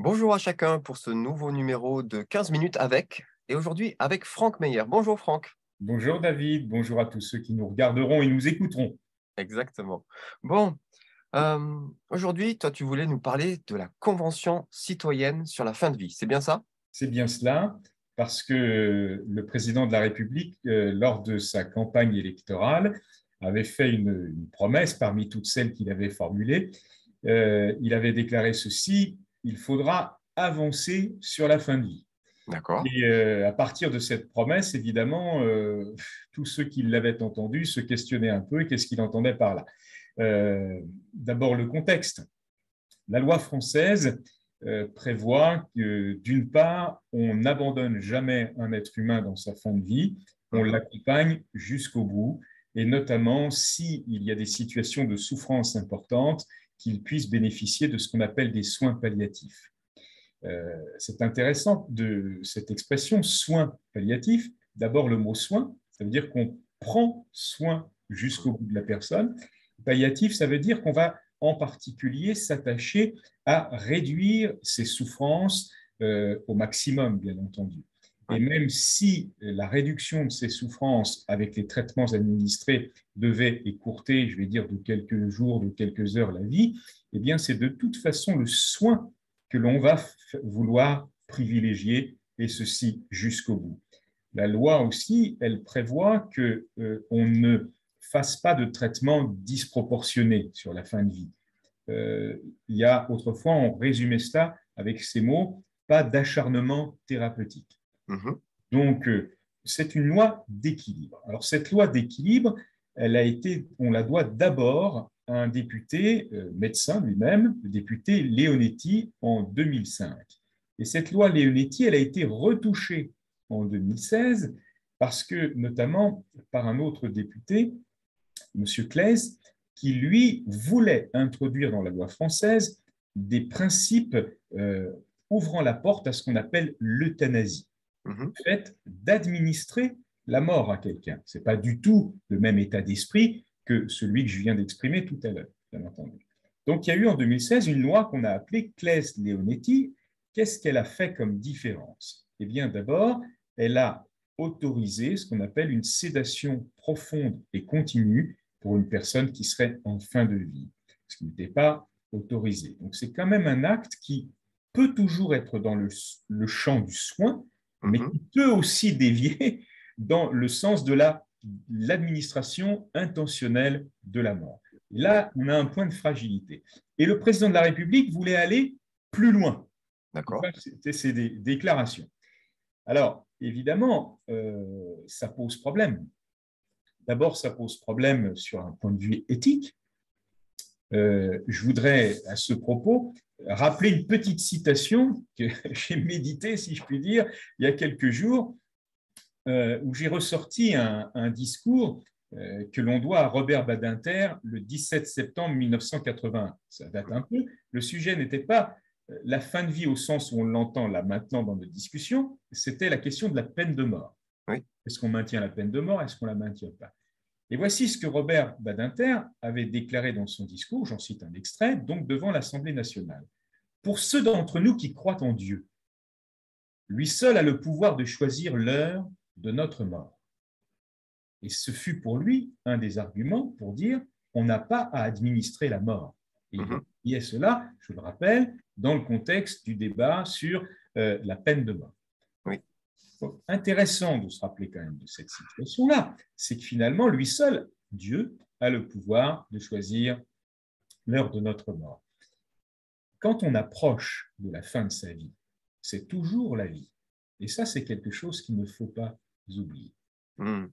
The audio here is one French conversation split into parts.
Bonjour à chacun pour ce nouveau numéro de 15 minutes avec, et aujourd'hui avec Franck Meyer. Bonjour Franck. Bonjour David, bonjour à tous ceux qui nous regarderont et nous écouteront. Exactement. Bon, euh, aujourd'hui, toi, tu voulais nous parler de la Convention citoyenne sur la fin de vie, c'est bien ça? C'est bien cela, parce que le président de la République, euh, lors de sa campagne électorale, avait fait une, promesse parmi toutes celles qu'il avait formulées. Euh, il avait déclaré ceci il faudra avancer sur la fin de vie. D'accord. Et euh, à partir de cette promesse, évidemment, euh, tous ceux qui l'avaient entendu se questionnaient un peu qu'est-ce qu'il entendait par là. Euh, d'abord, le contexte. La loi française prévoit que, d'une part, on n'abandonne jamais un être humain dans sa fin de vie, on mhm. l'accompagne jusqu'au bout, et notamment s'il y a des situations de souffrance importantes, qu'ils puissent bénéficier de ce qu'on appelle des soins palliatifs. Euh, c'est intéressant de cette expression soins palliatifs. D'abord, le mot soin, ça veut dire qu'on prend soin jusqu'au bout de la personne. Palliatif, ça veut dire qu'on va en particulier s'attacher à réduire ses souffrances euh, au maximum, bien entendu. Et même si la réduction de ces souffrances avec les traitements administrés devait écourter, je vais dire, de quelques jours, de quelques heures la vie, eh bien, c'est de toute façon le soin que l'on va vouloir privilégier, et ceci jusqu'au bout. La loi aussi, elle prévoit qu'on euh, ne fasse pas de traitement disproportionné sur la fin de vie. Euh, il y a autrefois, on résumait cela avec ces mots, pas d'acharnement thérapeutique. Mhm. Donc, euh, c'est une loi d'équilibre. Alors, cette loi d'équilibre, elle a été, on la doit d'abord à un député euh, médecin lui-même, le député Leonetti, en 2005. Et cette loi Leonetti, elle a été retouchée en 2016 parce que, notamment par un autre député, M. Claes, qui lui voulait introduire dans la loi française des principes euh, ouvrant la porte à ce qu'on appelle l'euthanasie. Mhm. fait d'administrer la mort à quelqu'un. Ce n'est pas du tout le même état d'esprit que celui que je viens d'exprimer tout à l'heure, bien entendu. Donc, il y a eu en 2016 une loi qu'on a appelée Claes-Leonetti. Qu'est-ce qu'elle a fait comme différence? Eh bien, d'abord, elle a autorisé ce qu'on appelle une sédation profonde et continue pour une personne qui serait en fin de vie, ce qui n'était pas autorisé. Donc, c'est quand même un acte qui peut toujours être dans le champ du soin, mais mhm. qui peut aussi dévier dans le sens de l'administration intentionnelle de la mort. là, on a un point de fragilité. Et le président de la République voulait aller plus loin. D'accord. C'était ses déclarations. Alors, évidemment, euh, ça pose problème. D'abord, ça pose problème sur un point de vue éthique. Euh, je voudrais, à ce propos, rappeler une petite citation que j'ai méditée, si je puis dire, il y a quelques jours, euh, où j'ai ressorti un, discours euh, que l'on doit à Robert Badinter le 17 septembre 1981. Ça date un peu. Le sujet n'était pas euh, la fin de vie au sens où on l'entend là maintenant dans notre discussion, c'était la question de la peine de mort. Est-ce qu'on maintient la peine de mort? Est-ce qu'on la maintient pas? Et voici ce que Robert Badinter avait déclaré dans son discours, j'en cite un extrait, donc devant l'Assemblée nationale. Pour ceux d'entre nous qui croient en Dieu, lui seul a le pouvoir de choisir l'heure de notre mort. Et ce fut pour lui un des arguments pour dire on n'a pas à administrer la mort. Et mhm. il y a cela, je le rappelle, dans le contexte du débat sur euh, la peine de mort intéressant de se rappeler quand même de cette situation-là, c'est que finalement, lui seul, Dieu, a le pouvoir de choisir l'heure de notre mort. Quand on approche de la fin de sa vie, c'est toujours la vie. Et ça, c'est quelque chose qu'il ne faut pas oublier. Hmm.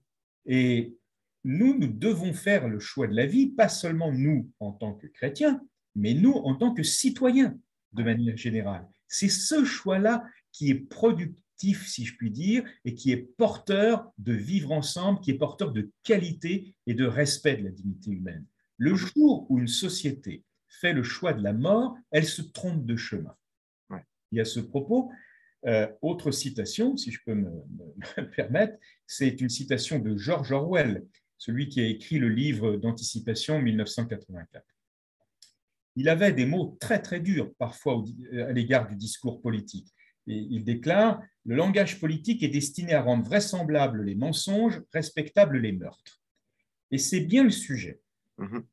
Et nous, nous devons faire le choix de la vie, pas seulement nous en tant que chrétiens, mais nous en tant que citoyens de manière générale. C'est ce choix-là qui est productif si je puis dire, et qui est porteur de vivre ensemble, qui est porteur de qualité et de respect de la dignité humaine. Le jour où une société fait le choix de la mort, elle se trompe de chemin. Y a ce propos. Euh, autre citation, si je peux me, me permettre, c'est une citation de George Orwell, celui qui a écrit le livre d'anticipation 1984. il avait des mots très très durs parfois à l'égard du discours politique. Et il déclare Le langage politique est destiné à rendre vraisemblables les mensonges, respectables les meurtres. Et c'est bien le sujet. Mhm.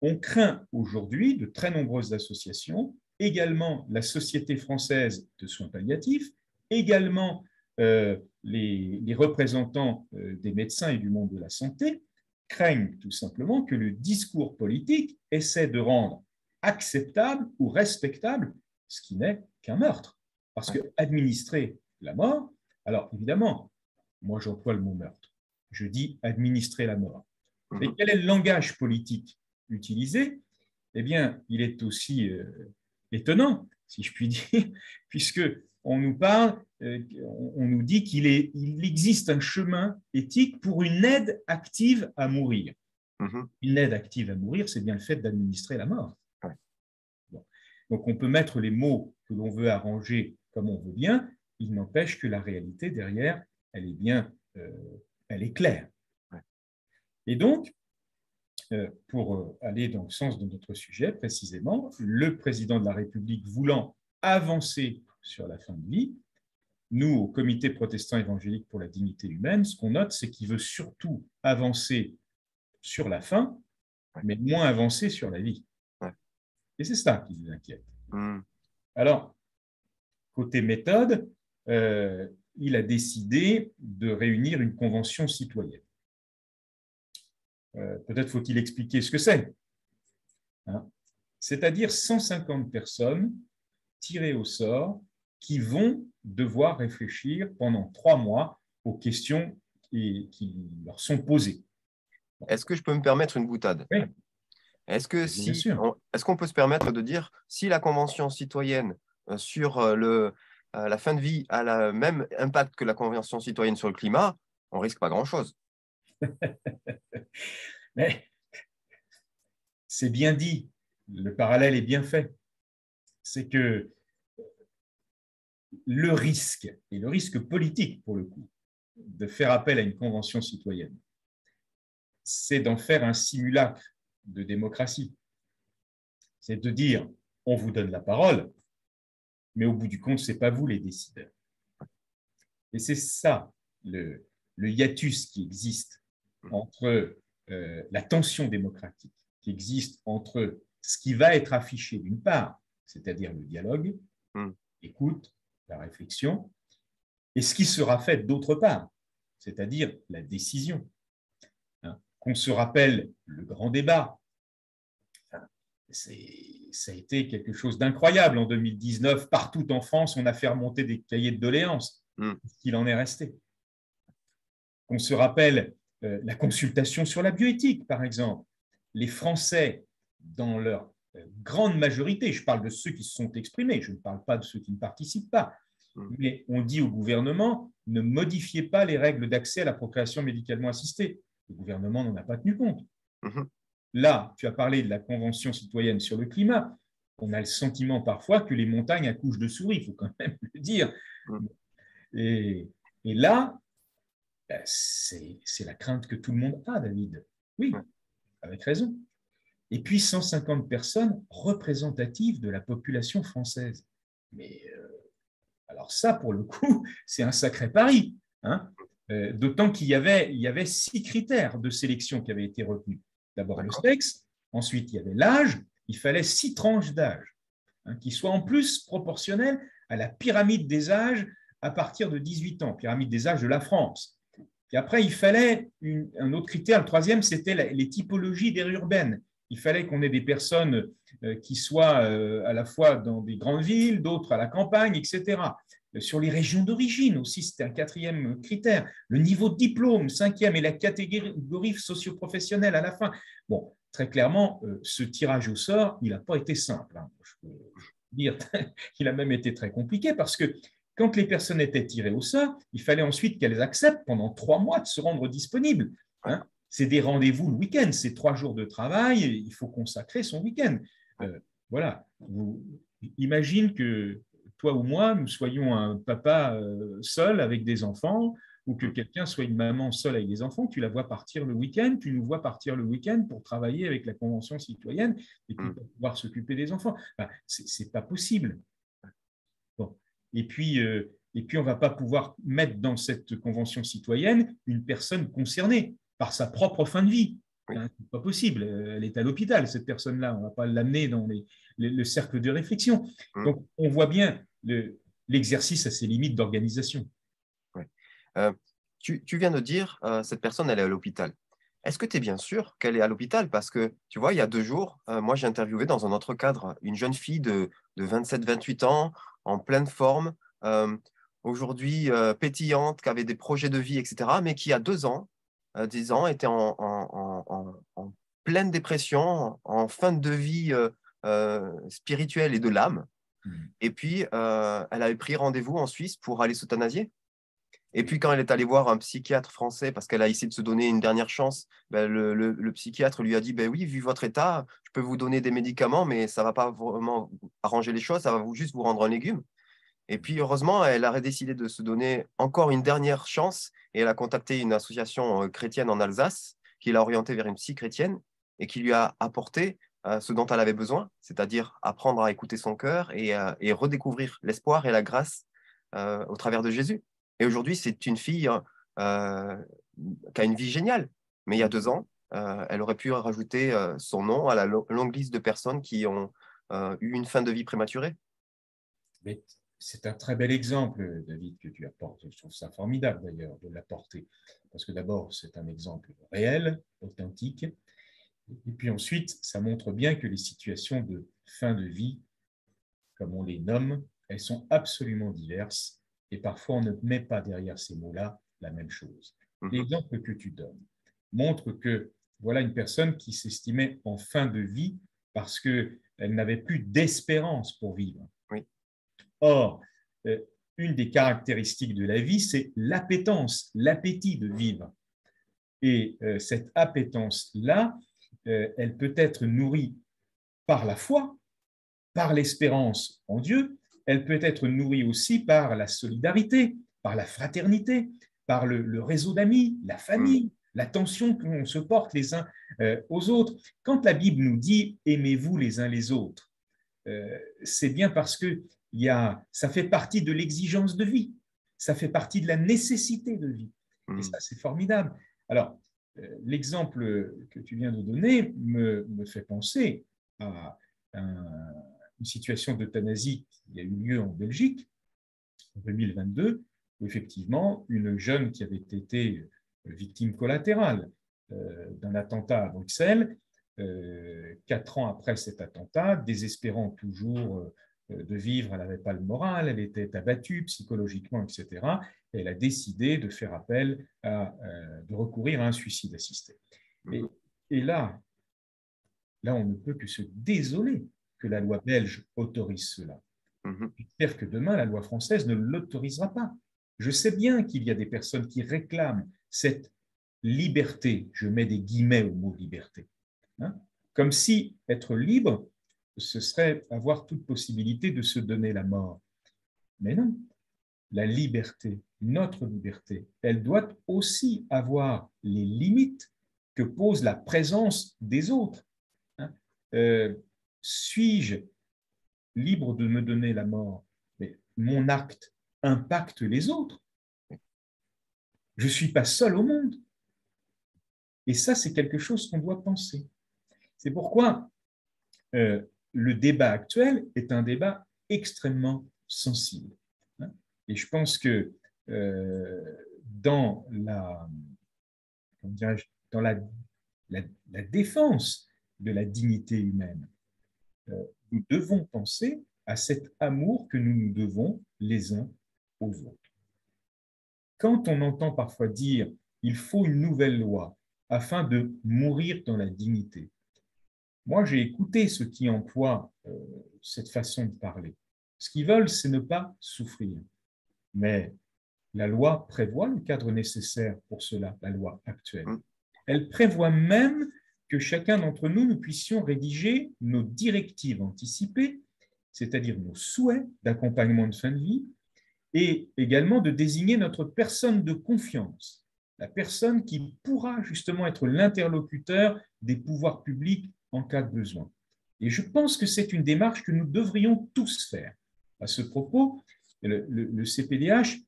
On craint aujourd'hui de très nombreuses associations, également la Société française de soins palliatifs, également euh, les, représentants euh, des médecins et du monde de la santé, craignent tout simplement que le discours politique essaie de rendre acceptable ou respectable ce qui n'est qu'un meurtre. Parce que administrer la mort, alors évidemment, moi j'emploie le mot meurtre, je dis administrer la mort. Mais mhm. quel est le langage politique utilisé? Eh bien, il est aussi euh, étonnant, si je puis dire, puisque on nous parle, euh, on nous dit qu'il il existe un chemin éthique pour une aide active à mourir. Mhm. Une aide active à mourir, c'est bien le fait d'administrer la mort. Donc on peut mettre les mots que l'on veut arranger comme on veut bien, il n'empêche que la réalité derrière, elle est bien, euh, elle est claire. Et donc, euh, pour euh, aller dans le sens de notre sujet précisément, le président de la République voulant avancer sur la fin de vie, nous, au Comité protestant évangélique pour la dignité humaine, ce qu'on note, c'est qu'il veut surtout avancer sur la fin, mais moins avancer sur la vie. Et c'est ça qui nous inquiète. Hmm. Alors, côté méthode, euh, il a décidé de réunir une convention citoyenne. Euh, peut-être faut-il expliquer ce que c'est. Hein. C'est-à-dire 150 personnes tirées au sort qui vont devoir réfléchir pendant trois mois aux questions qui, qui leur sont posées. Est-ce que je peux me permettre une boutade? Oui. Est-ce que si, est-ce qu'on peut se permettre de dire si la convention citoyenne sur euh, euh, la fin de vie a le même impact que la convention citoyenne sur le climat, on risque pas grand-chose. Mais c'est bien dit, le parallèle est bien fait. C'est que le risque, et le risque politique pour le coup, de faire appel à une convention citoyenne, c'est d'en faire un simulacre de démocratie. C'est de dire, on vous donne la parole, mais au bout du compte, ce n'est pas vous les décideurs. Et c'est ça le, hiatus qui existe entre euh, la tension démocratique, qui existe entre ce qui va être affiché d'une part, c'est-à-dire le dialogue, hmm. l'écoute, la réflexion, et ce qui sera fait d'autre part, c'est-à-dire la décision. Hein, qu'on se rappelle le grand débat ça a été quelque chose d'incroyable en 2019. Partout en France, on a fait remonter des cahiers de doléances. Mm. qu'il en est resté. On se rappelle euh, la consultation sur la bioéthique, par exemple. Les Français, dans leur euh, grande majorité, je parle de ceux qui se sont exprimés, je ne parle pas de ceux qui ne participent pas, mm. mais on dit au gouvernement ne modifiez pas les règles d'accès à la procréation médicalement assistée. Le gouvernement n'en a pas tenu compte. Mm-hmm. Là, tu as parlé de la Convention citoyenne sur le climat. On a le sentiment parfois que les montagnes accouchent de souris, il faut quand même le dire. Et, là, ben, c'est la crainte que tout le monde a, David. Oui, avec raison. Et puis 150 personnes représentatives de la population française. Mais euh, alors ça, pour le coup, c'est un sacré pari. Hein. Euh, d'autant qu'il y avait six critères de sélection qui avaient été retenus. D'abord le sexe, ensuite il y avait l'âge, il fallait six tranches d'âge, hein, qui soient en plus proportionnelles à la pyramide des âges à partir de 18 ans, pyramide des âges de la France. Et après, il fallait un autre critère, le troisième, c'était les typologies d'air urbaines. Il fallait qu'on ait des personnes euh, qui soient euh, à la fois dans des grandes villes, d'autres à la campagne, etc. Sur les régions d'origine aussi, c'était un quatrième critère. Le niveau de diplôme, cinquième, et la catégorie socio-professionnelle à la fin. Bon, très clairement, euh, ce tirage au sort, il n'a pas été simple. Hein. Je peux dire qu'il a même été très compliqué parce que quand les personnes étaient tirées au sort, il fallait ensuite qu'elles acceptent pendant trois mois de se rendre disponibles. Hein. C'est des rendez-vous le week-end, c'est trois jours de travail, il faut consacrer son week-end. Euh, voilà. Vous, imagine que toi ou moi, nous soyons un papa euh, seul avec des enfants, ou que quelqu'un soit une maman seule avec des enfants, tu la vois partir le week-end, tu nous vois partir le week-end pour travailler avec la Convention citoyenne et puis pour pouvoir s'occuper des enfants. Ce n'est pas possible. Et puis, euh, et puis on ne va pas pouvoir mettre dans cette Convention citoyenne une personne concernée par sa propre fin de vie. N'est pas possible. Elle est à l'hôpital, cette personne-là. On ne va pas l'amener dans le cercle de réflexion. Mmh. Donc, on voit bien l'exercice à ses limites d'organisation. Euh, tu, viens de dire, euh, cette personne, elle est à l'hôpital. Est-ce que tu es bien sûr qu'elle est à l'hôpital? Parce que, tu vois, il y a deux jours, euh, moi, j'ai interviewé dans un autre cadre une jeune fille de, 27-28 ans, en pleine forme, aujourd'hui pétillante, qui avait des projets de vie, etc., mais qui, a deux ans, 10 ans, était en, en, pleine dépression, en fin de vie spirituelle et de l'âme. Mmh. Et puis, elle avait pris rendez-vous en Suisse pour aller s'euthanasier. Et puis quand elle est allée voir un psychiatre français, parce qu'elle a essayé de se donner une dernière chance, ben, le, psychiatre lui a dit, ben oui, vu votre état, je peux vous donner des médicaments, mais ça ne va pas vraiment arranger les choses, ça va vous, juste vous rendre un légume. Et puis heureusement, elle a décidé de se donner encore une dernière chance et elle a contacté une association euh, chrétienne en Alsace qui l'a orientée vers une psy chrétienne et qui lui a apporté euh, ce dont elle avait besoin, c'est-à-dire apprendre à écouter son cœur et, euh, redécouvrir l'espoir et la grâce au travers de Jésus. Et aujourd'hui, c'est une fille qui a une vie géniale. Mais il y a deux ans, elle aurait pu rajouter son nom à la longue liste de personnes qui ont eu une fin de vie prématurée. C'est un très bel exemple, David, que tu apportes. Je trouve ça formidable d'ailleurs de l'apporter. Parce que d'abord, c'est un exemple réel, authentique. Et puis ensuite, ça montre bien que les situations de fin de vie, comme on les nomme, elles sont absolument diverses et parfois on ne met pas derrière ces mots-là la même chose. Mhm. L'exemple que tu donnes montre que voilà une personne qui s'estimait en fin de vie parce qu'elle n'avait plus d'espérance pour vivre. Or, euh, une des caractéristiques de la vie, c'est l'appétence, l'appétit de vivre. Et euh, cette appétence-là, euh, elle peut être nourrie par la foi, par l'espérance en Dieu, elle peut être nourrie aussi par la solidarité, par la fraternité, par le, réseau d'amis, la famille, l'attention qu'on se porte les uns aux autres. Quand la Bible nous dit aimez-vous les uns les autres, c'est bien parce que y a, ça fait partie de l'exigence de vie, ça fait partie de la nécessité de vie. Et mm. ça, c'est formidable. Alors, euh, l'exemple que tu viens de donner me, me fait penser à un, une situation d'euthanasie qui a eu lieu en Belgique en 2022, où effectivement, une jeune qui avait été victime collatérale euh, d'un attentat à Bruxelles, euh, quatre ans après cet attentat, désespérant toujours euh, de vivre, elle n'avait pas le moral, elle était abattue psychologiquement, etc. elle a décidé de faire appel à, de recourir à un suicide assisté. Et, et là, là, on ne peut que se désoler que la loi belge autorise cela. Mhm. J'espère que demain, la loi française ne l'autorisera pas. Je sais bien qu'il y a des personnes qui réclament cette liberté, je mets des guillemets au mot liberté, hein, comme si être libre, ce serait avoir toute possibilité de se donner la mort. Mais non, la liberté, notre liberté, elle doit aussi avoir les limites que pose la présence des autres. Hein. Euh, suis-je libre de me donner la mort? Mais mon acte impacte les autres. Je ne suis pas seul au monde. Et ça, c'est quelque chose qu'on doit penser. C'est pourquoi euh, le débat actuel est un débat extrêmement sensible. Et je pense que euh, dans, la, dans la défense de la dignité humaine, euh, nous devons penser à cet amour que nous nous devons les uns aux autres. Quand on entend parfois dire il faut une nouvelle loi afin de mourir dans la dignité, moi j'ai écouté ceux qui emploient euh, cette façon de parler. Ce qu'ils veulent, c'est ne pas souffrir. Mais la loi prévoit le cadre nécessaire pour cela, la loi actuelle. Mmh. Elle prévoit même que chacun d'entre nous, nous puissions rédiger nos directives anticipées, c'est-à-dire nos souhaits d'accompagnement de fin de vie, et également de désigner notre personne de confiance, la personne qui pourra justement être l'interlocuteur des pouvoirs publics en cas de besoin. Et je pense que c'est une démarche que nous devrions tous faire. À ce propos, le, CPDH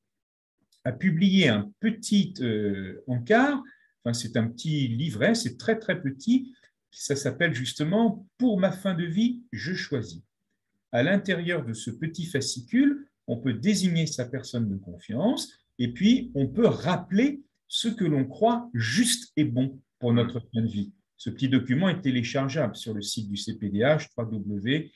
a publié un petit euh, encart, enfin c'est un petit livret, c'est très très petit, ça s'appelle justement Pour ma fin de vie, je choisis. À l'intérieur de ce petit fascicule, on peut désigner sa personne de confiance et puis on peut rappeler ce que l'on croit juste et bon pour notre fin de vie. Ce petit document est téléchargeable sur le site du CPDH, www.cpdh.org.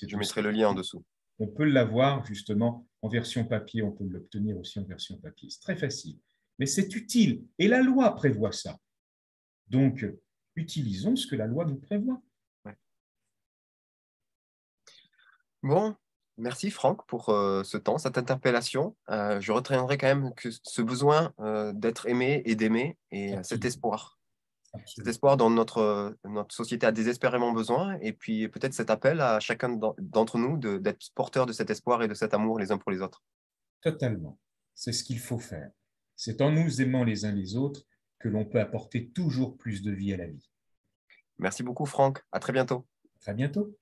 Je mettrai le lien en dessous. On peut l'avoir justement en version papier, on peut l'obtenir aussi en version papier. C'est très facile, mais c'est utile et la loi prévoit ça. Donc, utilisons ce que la loi nous prévoit. Bon, merci Franck pour euh, ce temps, cette interpellation. Euh, je retiendrai quand même que ce besoin euh, d'être aimé et d'aimer et cet espoir. Cet espoir dont notre, notre société a désespérément besoin et puis peut-être cet appel à chacun d'entre nous d'être porteur de cet espoir et de cet amour les uns pour les autres. Totalement. C'est ce qu'il faut faire. C'est en nous aimant les uns les autres que l'on peut apporter toujours plus de vie à la vie. Merci beaucoup Franck. À très bientôt. À très bientôt.